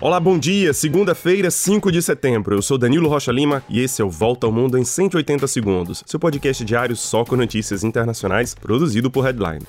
Olá, bom dia. Segunda-feira, 5 de setembro. Eu sou Danilo Rocha Lima e esse é o Volta ao Mundo em 180 segundos, seu podcast diário só com notícias internacionais, produzido por Headline.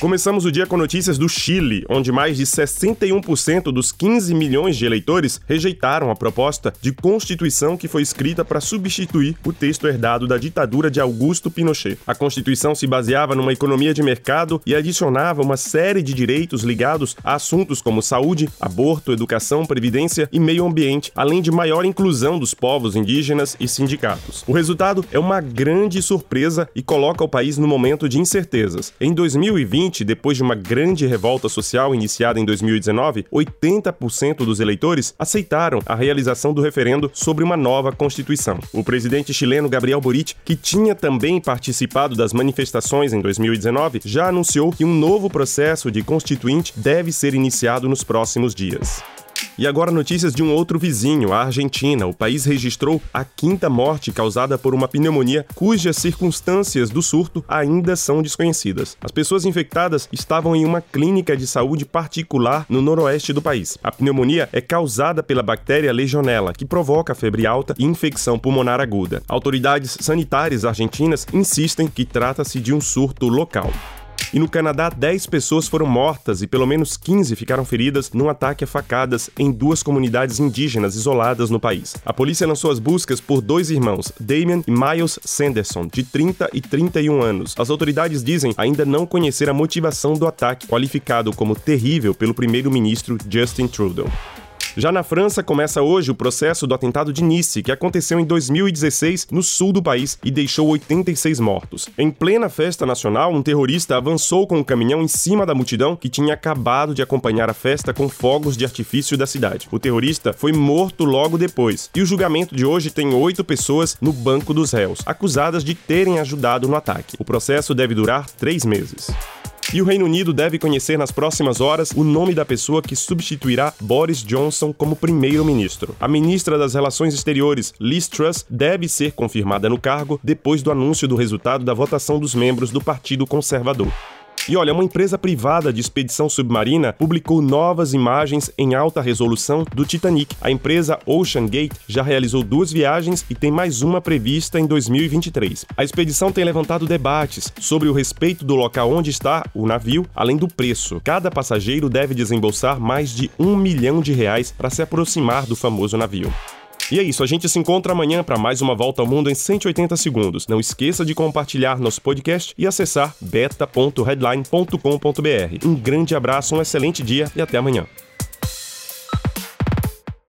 Começamos o dia com notícias do Chile, onde mais de 61% dos 15 milhões de eleitores rejeitaram a proposta de constituição que foi escrita para substituir o texto herdado da ditadura de Augusto Pinochet. A constituição se baseava numa economia de mercado e adicionava uma série de direitos ligados a assuntos como saúde, aborto, educação, previdência e meio ambiente, além de maior inclusão dos povos indígenas e sindicatos. O resultado é uma grande surpresa e coloca o país no momento de incertezas. Em 2020, depois de uma grande revolta social iniciada em 2019, 80% dos eleitores aceitaram a realização do referendo sobre uma nova Constituição. O presidente chileno Gabriel Boric, que tinha também participado das manifestações em 2019, já anunciou que um novo processo de constituinte deve ser iniciado nos próximos dias. E agora notícias de um outro vizinho, a Argentina. O país registrou a quinta morte causada por uma pneumonia cujas circunstâncias do surto ainda são desconhecidas. As pessoas infectadas estavam em uma clínica de saúde particular no noroeste do país. A pneumonia é causada pela bactéria Legionella, que provoca febre alta e infecção pulmonar aguda. Autoridades sanitárias argentinas insistem que trata-se de um surto local. E no Canadá, 10 pessoas foram mortas e pelo menos 15 ficaram feridas num ataque a facadas em duas comunidades indígenas isoladas no país. A polícia lançou as buscas por dois irmãos, Damien e Miles Sanderson, de 30 e 31 anos. As autoridades dizem ainda não conhecer a motivação do ataque, qualificado como terrível pelo primeiro-ministro Justin Trudeau. Já na França, começa hoje o processo do atentado de Nice, que aconteceu em 2016 no sul do país e deixou 86 mortos. Em plena festa nacional, um terrorista avançou com um caminhão em cima da multidão que tinha acabado de acompanhar a festa com fogos de artifício da cidade. O terrorista foi morto logo depois. E o julgamento de hoje tem oito pessoas no banco dos réus, acusadas de terem ajudado no ataque. O processo deve durar três meses. E o Reino Unido deve conhecer nas próximas horas o nome da pessoa que substituirá Boris Johnson como primeiro-ministro. A ministra das Relações Exteriores, Liz Truss, deve ser confirmada no cargo depois do anúncio do resultado da votação dos membros do Partido Conservador. E olha, uma empresa privada de expedição submarina publicou novas imagens em alta resolução do Titanic. A empresa Ocean Gate já realizou duas viagens e tem mais uma prevista em 2023. A expedição tem levantado debates sobre o respeito do local onde está o navio, além do preço. Cada passageiro deve desembolsar mais de um milhão de reais para se aproximar do famoso navio. E é isso, a gente se encontra amanhã para mais uma volta ao mundo em 180 segundos. Não esqueça de compartilhar nosso podcast e acessar beta.headline.com.br. Um grande abraço, um excelente dia e até amanhã.